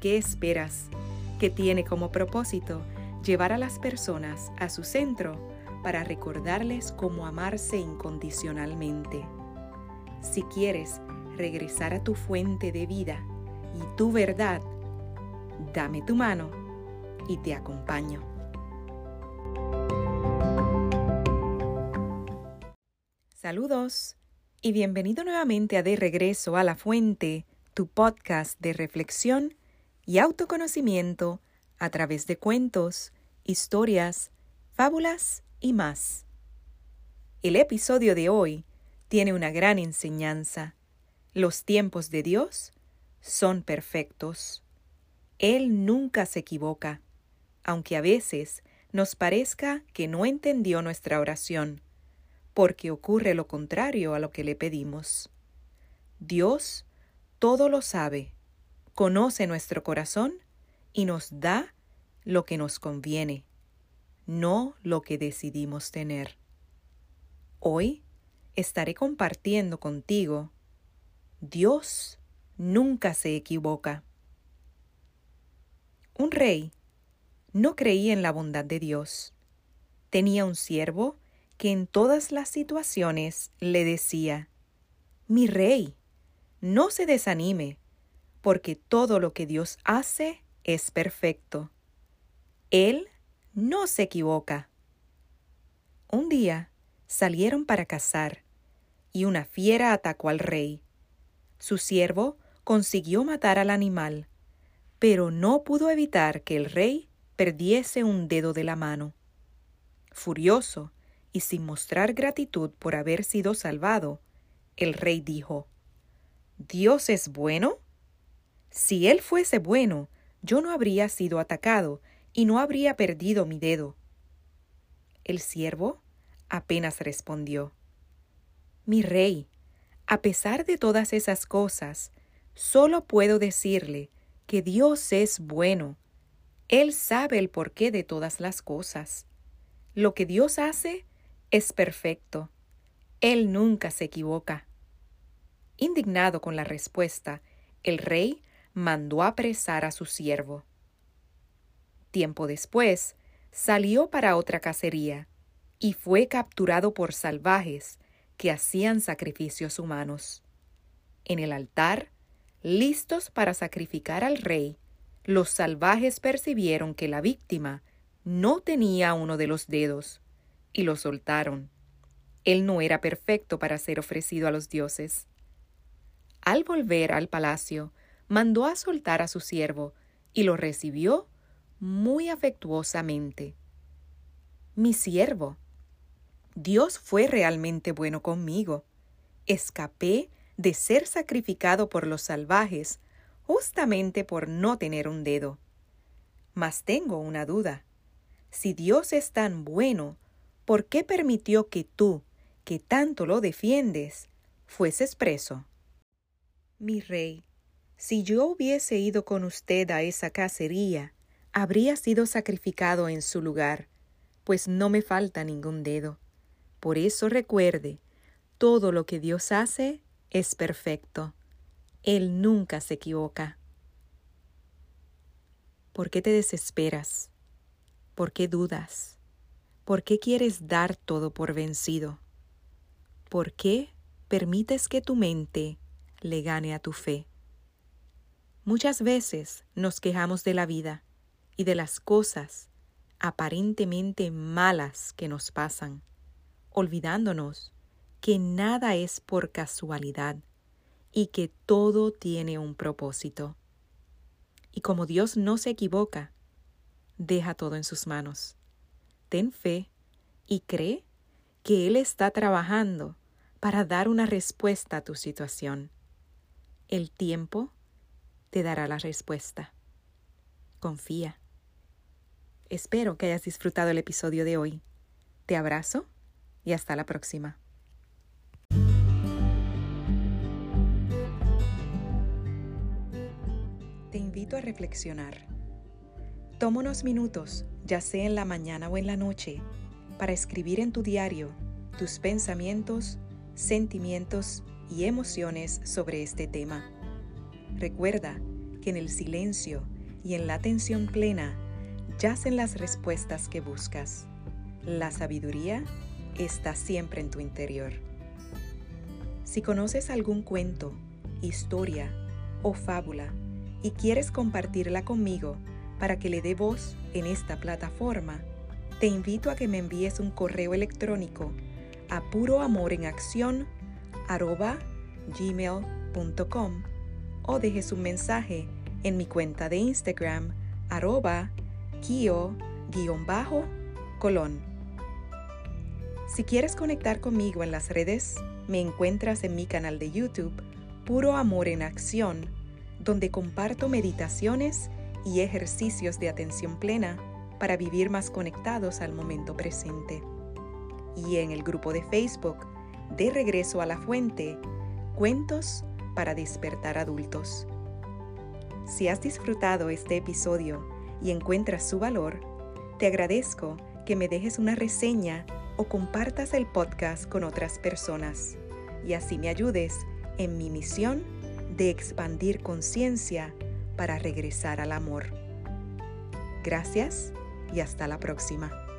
¿Qué esperas? que tiene como propósito llevar a las personas a su centro para recordarles cómo amarse incondicionalmente. Si quieres regresar a tu fuente de vida y tu verdad, dame tu mano y te acompaño. Saludos y bienvenido nuevamente a De Regreso a la Fuente, tu podcast de reflexión y autoconocimiento a través de cuentos, historias, fábulas y más. El episodio de hoy tiene una gran enseñanza. Los tiempos de Dios son perfectos. Él nunca se equivoca, aunque a veces nos parezca que no entendió nuestra oración, porque ocurre lo contrario a lo que le pedimos. Dios todo lo sabe conoce nuestro corazón y nos da lo que nos conviene, no lo que decidimos tener. Hoy estaré compartiendo contigo, Dios nunca se equivoca. Un rey no creía en la bondad de Dios. Tenía un siervo que en todas las situaciones le decía, Mi rey, no se desanime, porque todo lo que Dios hace es perfecto. Él no se equivoca. Un día salieron para cazar, y una fiera atacó al rey. Su siervo consiguió matar al animal, pero no pudo evitar que el rey perdiese un dedo de la mano. Furioso y sin mostrar gratitud por haber sido salvado, el rey dijo, ¿Dios es bueno? Si él fuese bueno, yo no habría sido atacado y no habría perdido mi dedo. El siervo apenas respondió. Mi rey, a pesar de todas esas cosas, solo puedo decirle que Dios es bueno. Él sabe el porqué de todas las cosas. Lo que Dios hace es perfecto. Él nunca se equivoca. Indignado con la respuesta, el rey mandó apresar a su siervo. Tiempo después, salió para otra cacería y fue capturado por salvajes que hacían sacrificios humanos. En el altar, listos para sacrificar al rey, los salvajes percibieron que la víctima no tenía uno de los dedos y lo soltaron. Él no era perfecto para ser ofrecido a los dioses. Al volver al palacio, mandó a soltar a su siervo y lo recibió muy afectuosamente. Mi siervo, Dios fue realmente bueno conmigo. Escapé de ser sacrificado por los salvajes justamente por no tener un dedo. Mas tengo una duda. Si Dios es tan bueno, ¿por qué permitió que tú, que tanto lo defiendes, fueses preso? Mi rey, si yo hubiese ido con usted a esa cacería, habría sido sacrificado en su lugar, pues no me falta ningún dedo. Por eso recuerde, todo lo que Dios hace es perfecto. Él nunca se equivoca. ¿Por qué te desesperas? ¿Por qué dudas? ¿Por qué quieres dar todo por vencido? ¿Por qué permites que tu mente le gane a tu fe? Muchas veces nos quejamos de la vida y de las cosas aparentemente malas que nos pasan, olvidándonos que nada es por casualidad y que todo tiene un propósito. Y como Dios no se equivoca, deja todo en sus manos. Ten fe y cree que Él está trabajando para dar una respuesta a tu situación. El tiempo te dará la respuesta. Confía. Espero que hayas disfrutado el episodio de hoy. Te abrazo y hasta la próxima. Te invito a reflexionar. Toma unos minutos, ya sea en la mañana o en la noche, para escribir en tu diario tus pensamientos, sentimientos y emociones sobre este tema. Recuerda que en el silencio y en la atención plena yacen las respuestas que buscas. La sabiduría está siempre en tu interior. Si conoces algún cuento, historia o fábula y quieres compartirla conmigo para que le dé voz en esta plataforma, te invito a que me envíes un correo electrónico a puroamorенacción@gmail.com o dejes un mensaje en mi cuenta de Instagram arroba kio-colón. Si quieres conectar conmigo en las redes, me encuentras en mi canal de YouTube Puro Amor en Acción, donde comparto meditaciones y ejercicios de atención plena para vivir más conectados al momento presente. Y en el grupo de Facebook De Regreso a la Fuente, Cuentos para despertar adultos. Si has disfrutado este episodio y encuentras su valor, te agradezco que me dejes una reseña o compartas el podcast con otras personas y así me ayudes en mi misión de expandir conciencia para regresar al amor. Gracias y hasta la próxima.